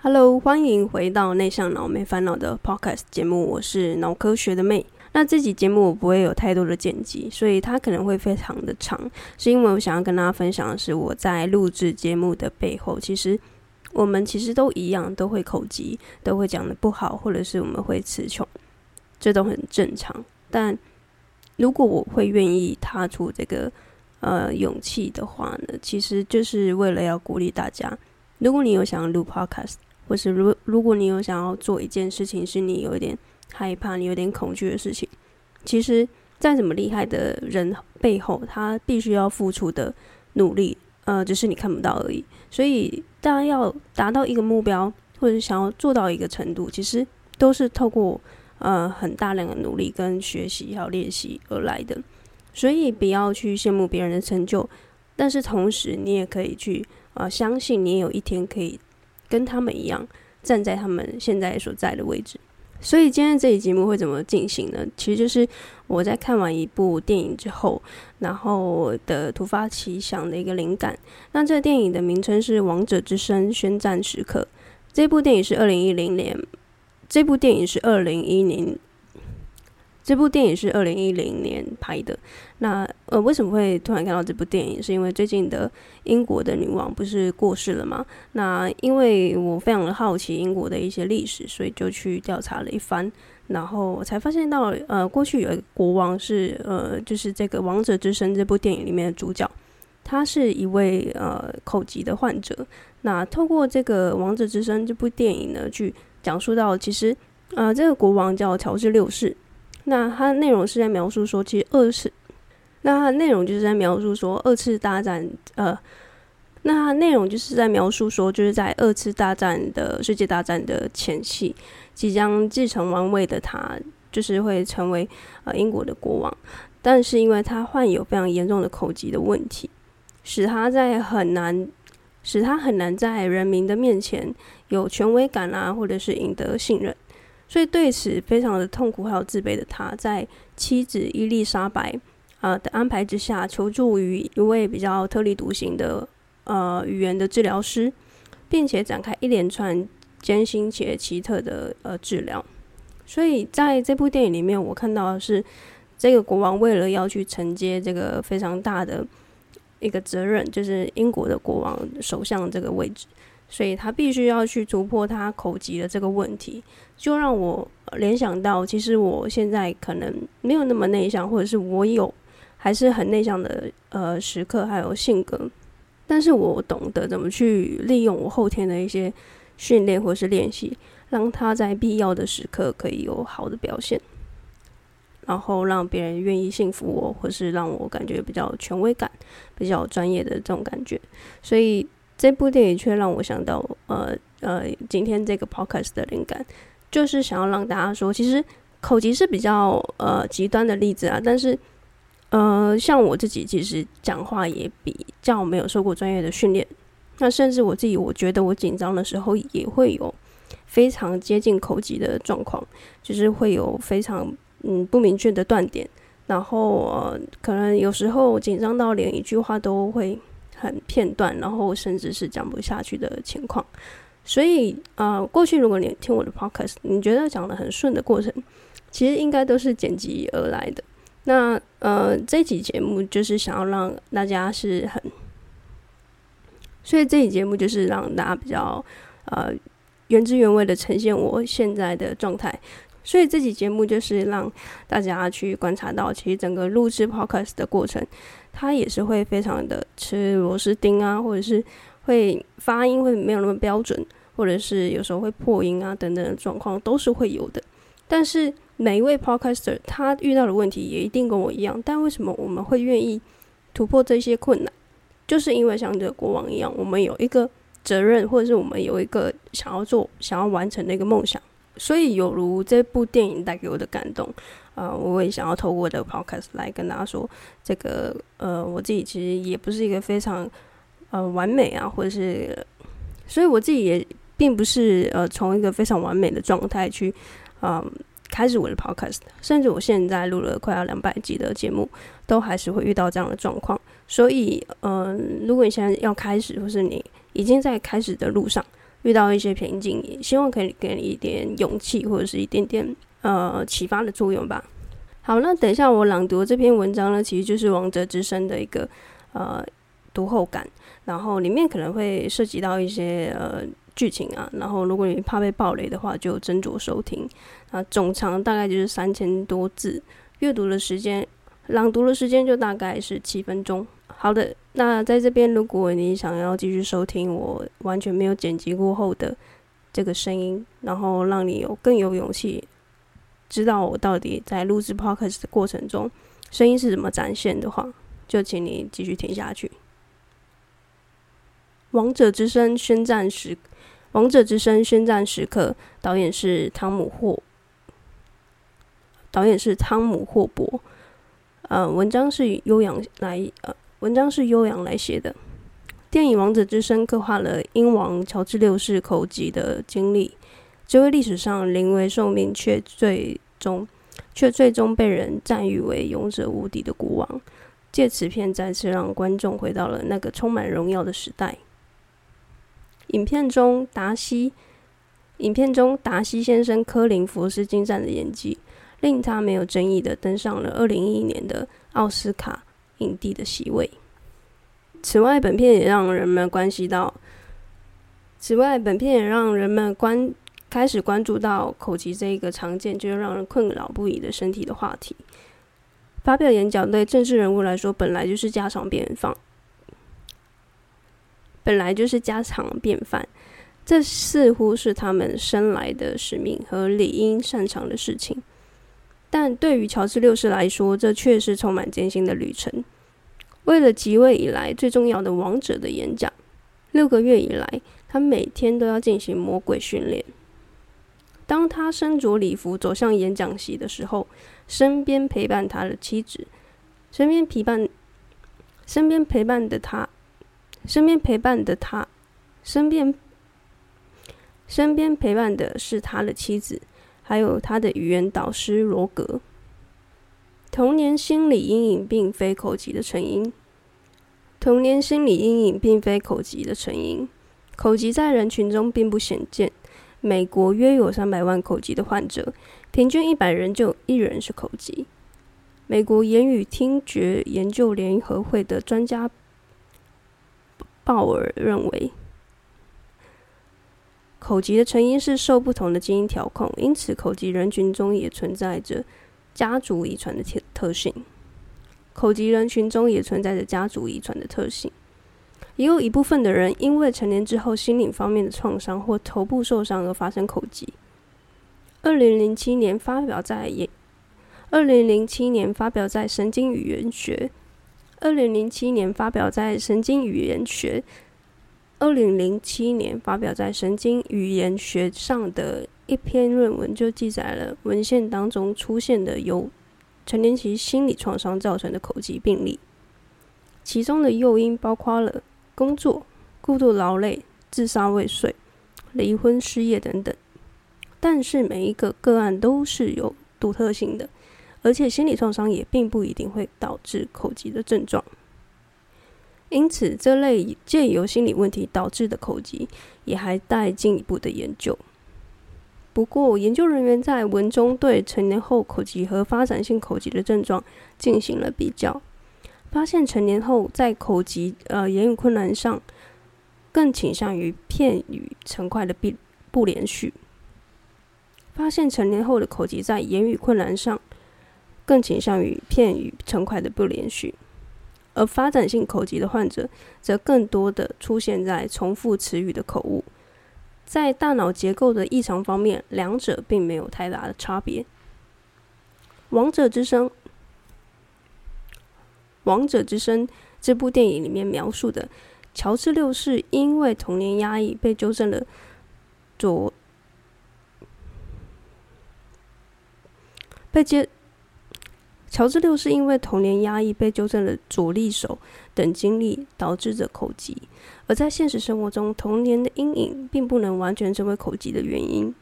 Hello，欢迎回到内向脑没烦恼的 Podcast 节目，我是脑科学的妹。那这集节目我不会有太多的剪辑，所以它可能会非常的长，是因为我想要跟大家分享的是我在录制节目的背后，其实我们其实都一样，都会口疾，都会讲得不好，或者是我们会词穷，这都很正常。但如果我会愿意踏出这个。呃，勇气的话呢，其实就是为了要鼓励大家。如果你有想要录 podcast，或是如如果你有想要做一件事情，是你有一点害怕、你有点恐惧的事情，其实再怎么厉害的人背后，他必须要付出的努力，呃，只是你看不到而已。所以，大家要达到一个目标，或者想要做到一个程度，其实都是透过呃很大量的努力跟学习还有练习而来的。所以不要去羡慕别人的成就，但是同时你也可以去啊、呃，相信你也有一天可以跟他们一样站在他们现在所在的位置。所以今天这一节目会怎么进行呢？其实就是我在看完一部电影之后，然后的突发奇想的一个灵感。那这个电影的名称是《王者之声：宣战时刻》。这部电影是二零一零年，这部电影是二零一零。这部电影是二零一零年拍的。那呃，为什么会突然看到这部电影？是因为最近的英国的女王不是过世了吗？那因为我非常的好奇英国的一些历史，所以就去调查了一番，然后我才发现到，呃，过去有一个国王是呃，就是这个《王者之声》这部电影里面的主角，他是一位呃口疾的患者。那透过这个《王者之声》这部电影呢，去讲述到，其实呃，这个国王叫乔治六世。那它的内容是在描述说，其实二次，那它内容就是在描述说二次大战，呃，那它内容就是在描述说，就是在二次大战的世界大战的前夕，即将继承王位的他，就是会成为呃英国的国王，但是因为他患有非常严重的口疾的问题，使他在很难，使他很难在人民的面前有权威感啊，或者是赢得信任。所以对此非常的痛苦还有自卑的他，在妻子伊丽莎白啊的安排之下，求助于一位比较特立独行的呃语言的治疗师，并且展开一连串艰辛且奇特的呃治疗。所以在这部电影里面，我看到的是这个国王为了要去承接这个非常大的一个责任，就是英国的国王首相这个位置。所以他必须要去突破他口疾的这个问题，就让我联想到，其实我现在可能没有那么内向，或者是我有还是很内向的呃时刻，还有性格，但是我懂得怎么去利用我后天的一些训练或是练习，让他在必要的时刻可以有好的表现，然后让别人愿意信服我，或是让我感觉比较权威感、比较专业的这种感觉，所以。这部电影却让我想到，呃呃，今天这个 podcast 的灵感，就是想要让大家说，其实口疾是比较呃极端的例子啊，但是呃，像我自己其实讲话也比较没有受过专业的训练，那甚至我自己我觉得我紧张的时候也会有非常接近口疾的状况，就是会有非常嗯不明确的断点，然后呃可能有时候紧张到连一句话都会。很片段，然后甚至是讲不下去的情况，所以呃，过去如果你听我的 podcast，你觉得讲的很顺的过程，其实应该都是剪辑而来的。那呃，这期节目就是想要让大家是很，所以这期节目就是让大家比较呃原汁原味的呈现我现在的状态。所以这期节目就是让大家去观察到，其实整个录制 podcast 的过程。它也是会非常的吃螺丝钉啊，或者是会发音会没有那么标准，或者是有时候会破音啊等等的状况都是会有的。但是每一位 podcaster 他遇到的问题也一定跟我一样。但为什么我们会愿意突破这些困难？就是因为像这个国王一样，我们有一个责任，或者是我们有一个想要做、想要完成的一个梦想。所以，有如这部电影带给我的感动，啊、我也想要透过我的 podcast 来跟大家说，这个呃，我自己其实也不是一个非常呃完美啊，或者是，所以我自己也并不是呃从一个非常完美的状态去嗯、开始我的 podcast，甚至我现在录了快要两百集的节目，都还是会遇到这样的状况。所以，嗯、如果你现在要开始，或是你已经在开始的路上。遇到一些瓶颈，也希望可以给你一点勇气，或者是一点点呃启发的作用吧。好，那等一下我朗读这篇文章呢，其实就是《王者之声》的一个呃读后感，然后里面可能会涉及到一些呃剧情啊，然后如果你怕被暴雷的话，就斟酌收听。啊，总长大概就是三千多字，阅读的时间，朗读的时间就大概是七分钟。好的，那在这边，如果你想要继续收听我完全没有剪辑过后的这个声音，然后让你有更有勇气知道我到底在录制 podcast 的过程中声音是怎么展现的话，就请你继续听下去。王者之声宣战时，王者之声宣战时刻，导演是汤姆霍，导演是汤姆霍伯，呃，文章是悠扬来呃。文章是悠扬来写的。电影《王者之声》刻画了英王乔治六世口疾的经历，这位历史上临危受命却最终却最终被人赞誉为勇者无敌的国王，借此片再次让观众回到了那个充满荣耀的时代。影片中达西，影片中达西先生科林佛斯精湛的演技，令他没有争议的登上了二零一一年的奥斯卡。影帝的席位。此外，本片也让人们关系到，此外，本片也让人们关开始关注到口疾这一个常见却又让人困扰不已的身体的话题。发表演讲对政治人物来说本来就是家常便饭，本来就是家常便饭，这似乎是他们生来的使命和理应擅长的事情。但对于乔治六世来说，这却是充满艰辛的旅程。为了即位以来最重要的王者的演讲，六个月以来，他每天都要进行魔鬼训练。当他身着礼服走向演讲席的时候，身边陪伴他的妻子，身边陪伴，身边陪伴的他，身边陪伴的他，身边，身边陪伴的是他的妻子。还有他的语言导师罗格。童年心理阴影并非口疾的成因。童年心理阴影并非口疾的成因。口疾在人群中并不鲜见。美国约有三百万口疾的患者，平均一百人就有一人是口疾。美国言语听觉研究联合会的专家鲍尔认为。口疾的成因是受不同的基因调控，因此口疾人群中也存在着家族遗传的特特性。口疾人群中也存在着家族遗传的特性，也有一部分的人因为成年之后心理方面的创伤或头部受伤而发生口疾。二零零七年发表在，二零零七年发表在神经语言学，二零零七年发表在神经语言学。二零零七年发表在《神经语言学》上的一篇论文，就记载了文献当中出现的由成年期心理创伤造成的口疾病例，其中的诱因包括了工作、过度劳累、自杀未遂、离婚、失业等等。但是每一个个案都是有独特性的，而且心理创伤也并不一定会导致口疾的症状。因此，这类借由心理问题导致的口疾也还待进一步的研究。不过，研究人员在文中对成年后口疾和发展性口疾的症状进行了比较，发现成年后在口疾呃言语困难上更倾向于片语成块的不不连续。发现成年后的口疾在言语困难上更倾向于片语成块的不连续。而发展性口疾的患者，则更多的出现在重复词语的口误。在大脑结构的异常方面，两者并没有太大的差别。《王者之声》《王者之声》这部电影里面描述的乔治六世因为童年压抑被纠正了左被接。乔治六世因为童年压抑被纠正了左利手等经历，导致着口疾。而在现实生活中，童年的阴影并不能完全成为口疾的原因。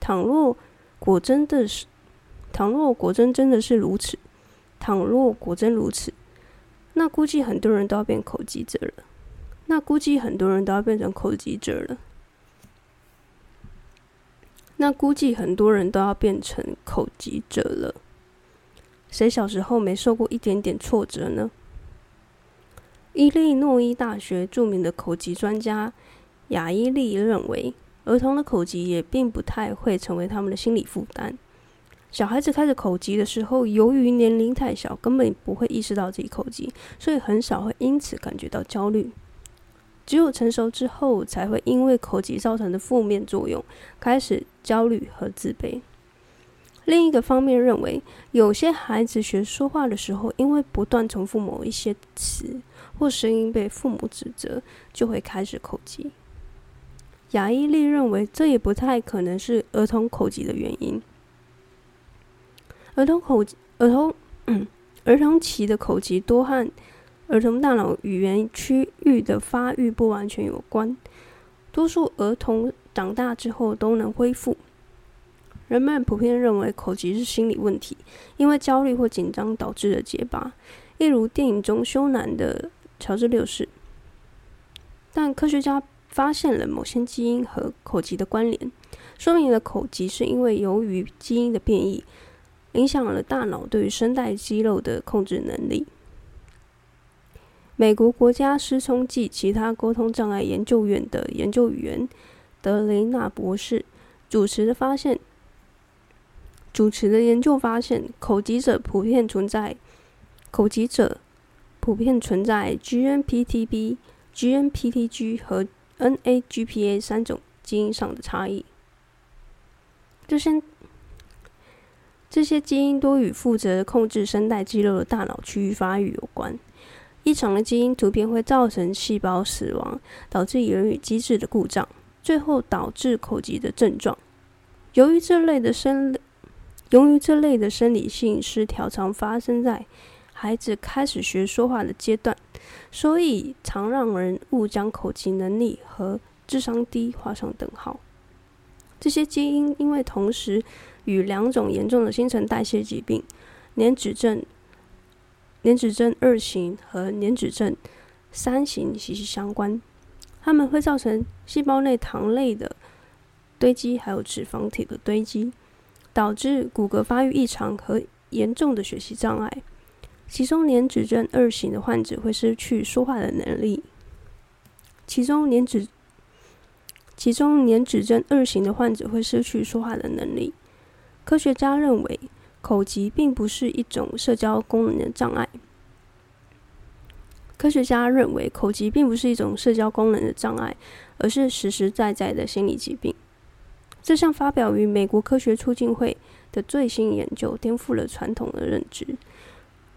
倘若果真的是，倘若果真真的是如此，倘若果真如此，那估计很多人都要变口疾者了。那估计很多人都要变成口疾者了。那估计很多人都要变成口疾者了。谁小时候没受过一点点挫折呢？伊利诺伊大学著名的口疾专家亚伊利认为，儿童的口疾也并不太会成为他们的心理负担。小孩子开始口疾的时候，由于年龄太小，根本不会意识到自己口疾，所以很少会因此感觉到焦虑。只有成熟之后，才会因为口疾造成的负面作用，开始焦虑和自卑。另一个方面认为，有些孩子学说话的时候，因为不断重复某一些词或声音被父母指责，就会开始口疾。亚伊利认为，这也不太可能是儿童口疾的原因。儿童口儿童嗯 儿童期的口疾多和儿童大脑语言区域的发育不完全有关。多数儿童长大之后都能恢复。人们普遍认为口疾是心理问题，因为焦虑或紧张导致的结巴，例如电影中羞男的乔治六世。但科学家发现了某些基因和口疾的关联，说明了口疾是因为由于基因的变异，影响了大脑对于声带肌肉的控制能力。美国国家失聪暨其他沟通障碍研究院的研究员德雷纳博士主持的发现。主持的研究发现，口疾者普遍存在口疾者普遍存在 GNPTB、GNPTG 和 NAGPA 三种基因上的差异。这些这些基因多与负责控制声带肌肉的大脑区域发育有关。异常的基因突变会造成细胞死亡，导致言语机制的故障，最后导致口疾的症状。由于这类的生由于这类的生理性失调常发生在孩子开始学说话的阶段，所以常让人误将口疾能力和智商低画上等号。这些基因因为同时与两种严重的新陈代谢疾病——粘脂症、粘脂症二型和粘脂症三型息息相关，它们会造成细胞内糖类的堆积，还有脂肪体的堆积。导致骨骼发育异常和严重的学习障碍，其中粘指症二型的患者会失去说话的能力。其中粘指，其中粘指症二型的患者会失去说话的能力。科学家认为，口疾并不是一种社交功能的障碍。科学家认为，口疾并不是一种社交功能的障碍，而是实实在在的心理疾病。这项发表于美国科学促进会的最新研究颠覆了传统的认知，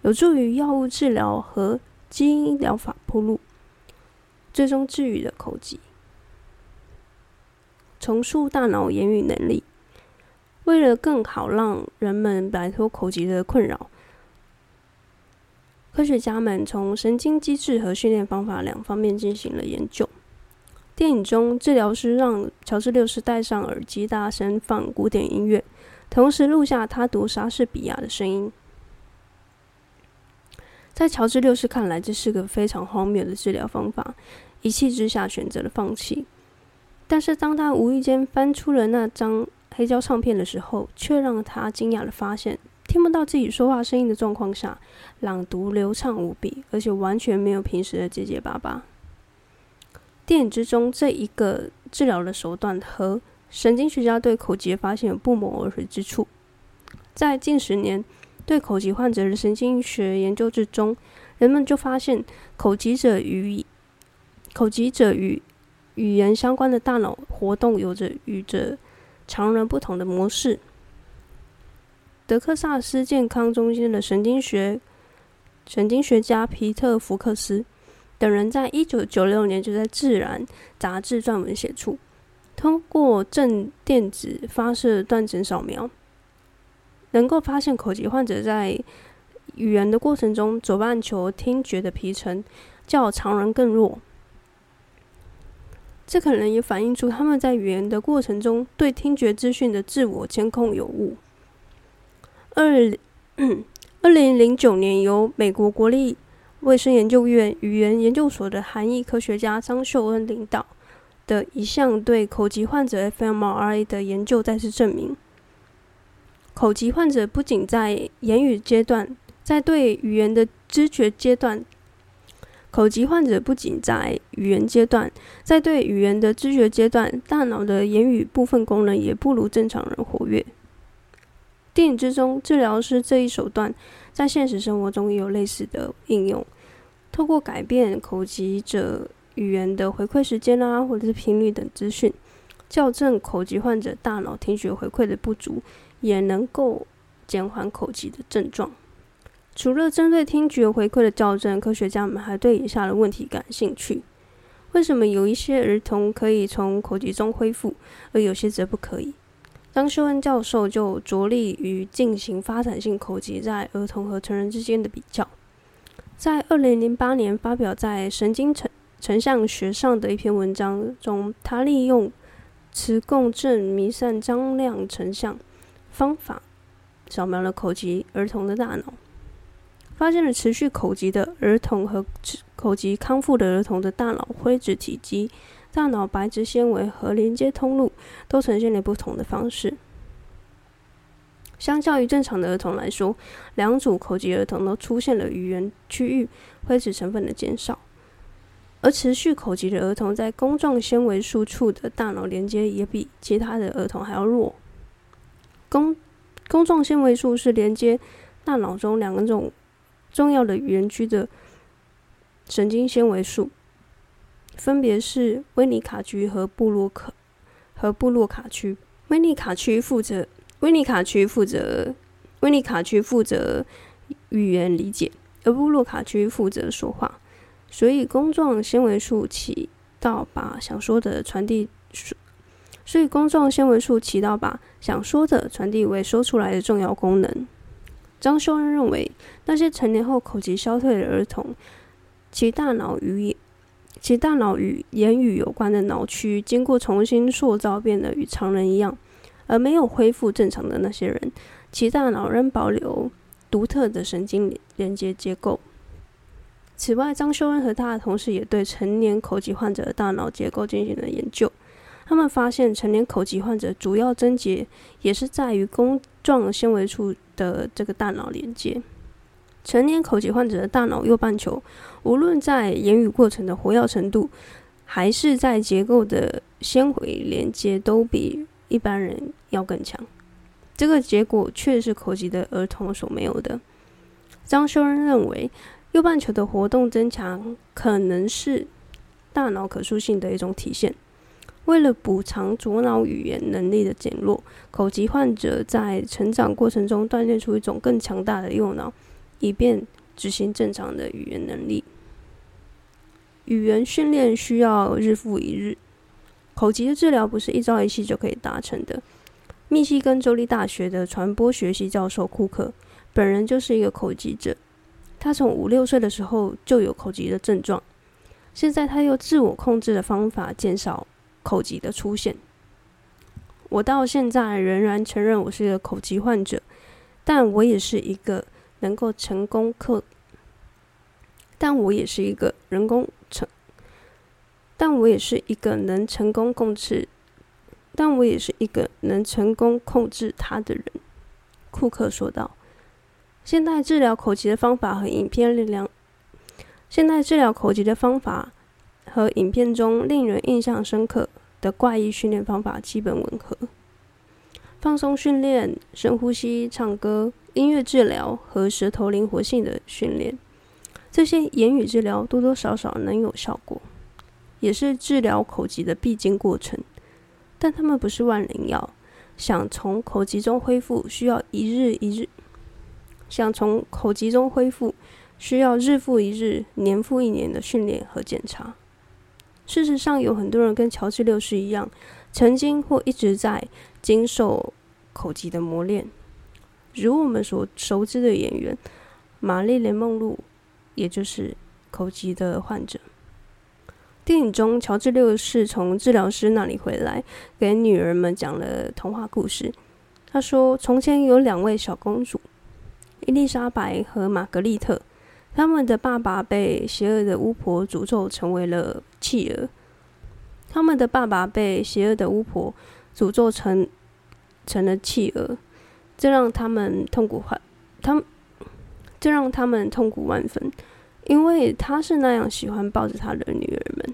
有助于药物治疗和基因疗法铺路，最终治愈了口疾。重塑大脑言语能力，为了更好让人们摆脱口疾的困扰，科学家们从神经机制和训练方法两方面进行了研究。电影中，治疗师让乔治六世戴上耳机，大声放古典音乐，同时录下他读莎士比亚的声音。在乔治六世看来，这是个非常荒谬的治疗方法，一气之下选择了放弃。但是，当他无意间翻出了那张黑胶唱片的时候，却让他惊讶的发现，听不到自己说话声音的状况下，朗读流畅无比，而且完全没有平时的结结巴巴。电影之中，这一个治疗的手段和神经学家对口疾的发现有不谋而合之处。在近十年对口疾患者的神经学研究之中，人们就发现口疾者与口疾者与语言相关的大脑活动有着与着常人不同的模式。德克萨斯健康中心的神经学神经学家皮特·福克斯。等人在一九九六年就在《自然》杂志撰文写出，通过正电子发射断层扫描，能够发现口疾患者在语言的过程中，左半球听觉的皮层较常人更弱。这可能也反映出他们在语言的过程中对听觉资讯的自我监控有误。二二零零九年，由美国国立卫生研究院语言研究所的韩裔科学家张秀恩领导的一项对口疾患者 fMRI 的研究再次证明，口疾患者不仅在言语阶段，在对语言的知觉阶段，口疾患者不仅在语言阶段，在对语言的知觉阶段，大脑的言语部分功能也不如正常人活跃。电影之中，治疗师这一手段在现实生活中也有类似的应用。透过改变口疾者语言的回馈时间啊，或者是频率等资讯，校正口疾患者大脑听觉回馈的不足，也能够减缓口疾的症状。除了针对听觉回馈的校正，科学家们还对以下的问题感兴趣：为什么有一些儿童可以从口疾中恢复，而有些则不可以？张秀恩教授就着力于进行发展性口疾在儿童和成人之间的比较。在二零零八年发表在《神经成成像学》上的一篇文章中，他利用磁共振弥散张量成像方法扫描了口疾儿童的大脑，发现了持续口疾的儿童和口疾康复的儿童的大脑灰质体积、大脑白质纤维和连接通路都呈现了不同的方式。相较于正常的儿童来说，两组口级儿童都出现了语言区域灰质成分的减少，而持续口级的儿童在弓状纤维束处的大脑连接也比其他的儿童还要弱。弓弓状纤维束是连接大脑中两种重要的语言区的神经纤维束，分别是威尼卡区和布洛克和布洛卡区。威尼卡区负责。威尼卡区负责，威尼卡区负责语言理解，而布洛卡区负责说话。所以，弓状纤维束起到把想说的传递，所以弓状纤维束起到把想说的传递为说出来的重要功能。张秀恩认为，那些成年后口疾消退的儿童，其大脑与其大脑与言语有关的脑区经过重新塑造，变得与常人一样。而没有恢复正常的那些人，其大脑仍保留独特的神经连接结构。此外，张秀恩和他的同事也对成年口疾患者的大脑结构进行了研究。他们发现，成年口疾患者主要症结也是在于弓状纤维处的这个大脑连接。成年口疾患者的大脑右半球，无论在言语过程的活跃程度，还是在结构的纤维连接，都比一般人要更强，这个结果却是口疾的儿童所没有的。张修恩认为，右半球的活动增强可能是大脑可塑性的一种体现。为了补偿左脑语言能力的减弱，口疾患者在成长过程中锻炼出一种更强大的右脑，以便执行正常的语言能力。语言训练需要日复一日。口疾的治疗不是一朝一夕就可以达成的。密西根州立大学的传播学系教授库克本人就是一个口疾者，他从五六岁的时候就有口疾的症状，现在他用自我控制的方法减少口疾的出现。我到现在仍然承认我是一个口疾患者，但我也是一个能够成功克，但我也是一个人工成。但我也是一个能成功控制，但我也是一个能成功控制他的人。库克说道：“现代治疗口疾的方法和影片力量，现代治疗口疾的方法和影片中令人印象深刻的怪异训练方法基本吻合。放松训练、深呼吸、唱歌、音乐治疗和舌头灵活性的训练，这些言语治疗多多少少能有效果。”也是治疗口疾的必经过程，但他们不是万灵药。想从口疾中恢复，需要一日一日；想从口疾中恢复，需要日复一日、年复一年的训练和检查。事实上，有很多人跟乔治六世一样，曾经或一直在经受口疾的磨练，如我们所熟知的演员玛丽莲梦露，也就是口疾的患者。电影中，乔治六世从治疗师那里回来，给女儿们讲了童话故事。他说：“从前有两位小公主，伊丽莎白和玛格丽特。他们的爸爸被邪恶的巫婆诅咒成为了弃儿。他们的爸爸被邪恶的巫婆诅咒成成了企鹅，这让他们痛苦万，他们这让他们痛苦万分，因为他是那样喜欢抱着他的女儿们，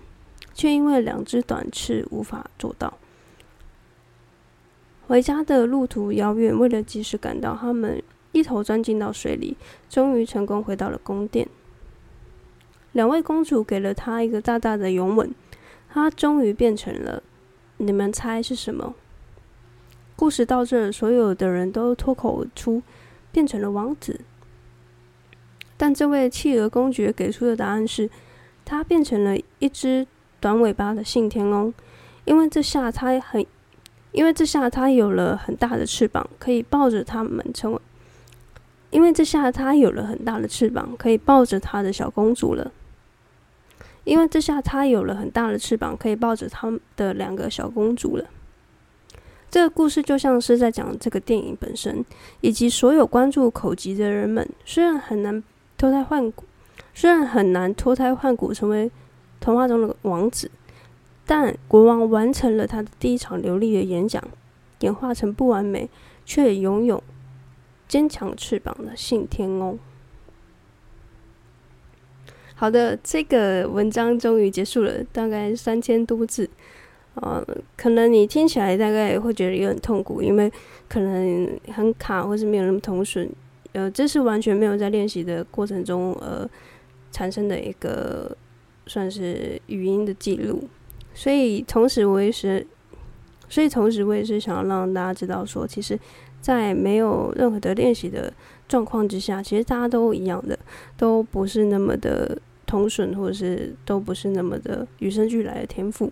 却因为两只短翅无法做到。回家的路途遥远，为了及时赶到，他们一头钻进到水里，终于成功回到了宫殿。两位公主给了他一个大大的拥吻，他终于变成了，你们猜是什么？故事到这儿，所有的人都脱口而出，变成了王子。但这位企鹅公爵给出的答案是，他变成了一只短尾巴的信天翁，因为这下他很。因为这下他有了很大的翅膀，可以抱着他们成为。因为这下他有了很大的翅膀，可以抱着他的小公主了。因为这下他有了很大的翅膀，可以抱着他的两个小公主了。这个故事就像是在讲这个电影本身，以及所有关注口疾的人们。虽然很难脱胎换骨，虽然很难脱胎换骨成为童话中的王子。但国王完成了他的第一场流利的演讲，演化成不完美却拥有坚强翅膀的信天翁。好的，这个文章终于结束了，大概三千多字。呃，可能你听起来大概会觉得有点痛苦，因为可能很卡，或是没有那么通顺。呃，这是完全没有在练习的过程中呃产生的一个算是语音的记录。所以，同时我也是，所以同时我也是想要让大家知道说，其实，在没有任何的练习的状况之下，其实大家都一样的，都不是那么的通顺，或者是都不是那么的与生俱来的天赋。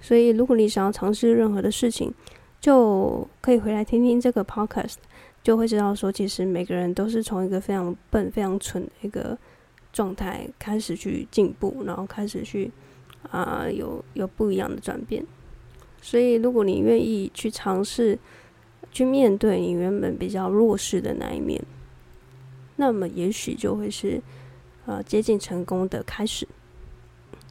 所以，如果你想要尝试任何的事情，就可以回来听听这个 podcast，就会知道说，其实每个人都是从一个非常笨、非常蠢的一个状态开始去进步，然后开始去。啊，有有不一样的转变，所以如果你愿意去尝试，去面对你原本比较弱势的那一面，那么也许就会是啊接近成功的开始。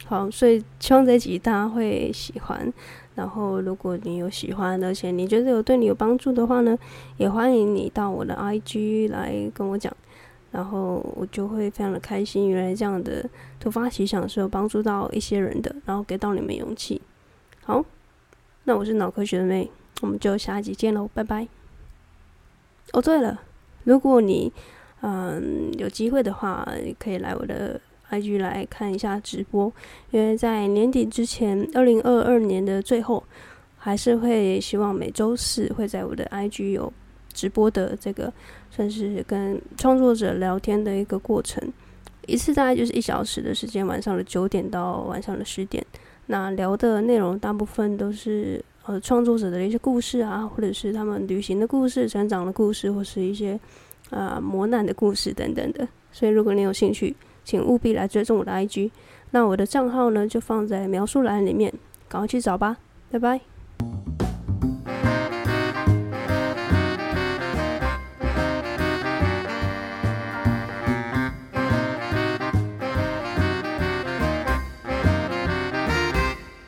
好，所以希望这集大家会喜欢。然后，如果你有喜欢，而且你觉得有对你有帮助的话呢，也欢迎你到我的 IG 来跟我讲。然后我就会非常的开心，原来这样的突发奇想是有帮助到一些人的，然后给到你们勇气。好，那我是脑科学的妹，我们就下一集见喽，拜拜。哦，对了，如果你嗯有机会的话，可以来我的 IG 来看一下直播，因为在年底之前，二零二二年的最后，还是会希望每周四会在我的 IG 有直播的这个。算是跟创作者聊天的一个过程，一次大概就是一小时的时间，晚上的九点到晚上的十点。那聊的内容大部分都是呃创作者的一些故事啊，或者是他们旅行的故事、成长的故事，或是一些啊、磨难的故事等等的。所以如果你有兴趣，请务必来追踪我的 IG。那我的账号呢就放在描述栏里面，赶快去找吧，拜拜。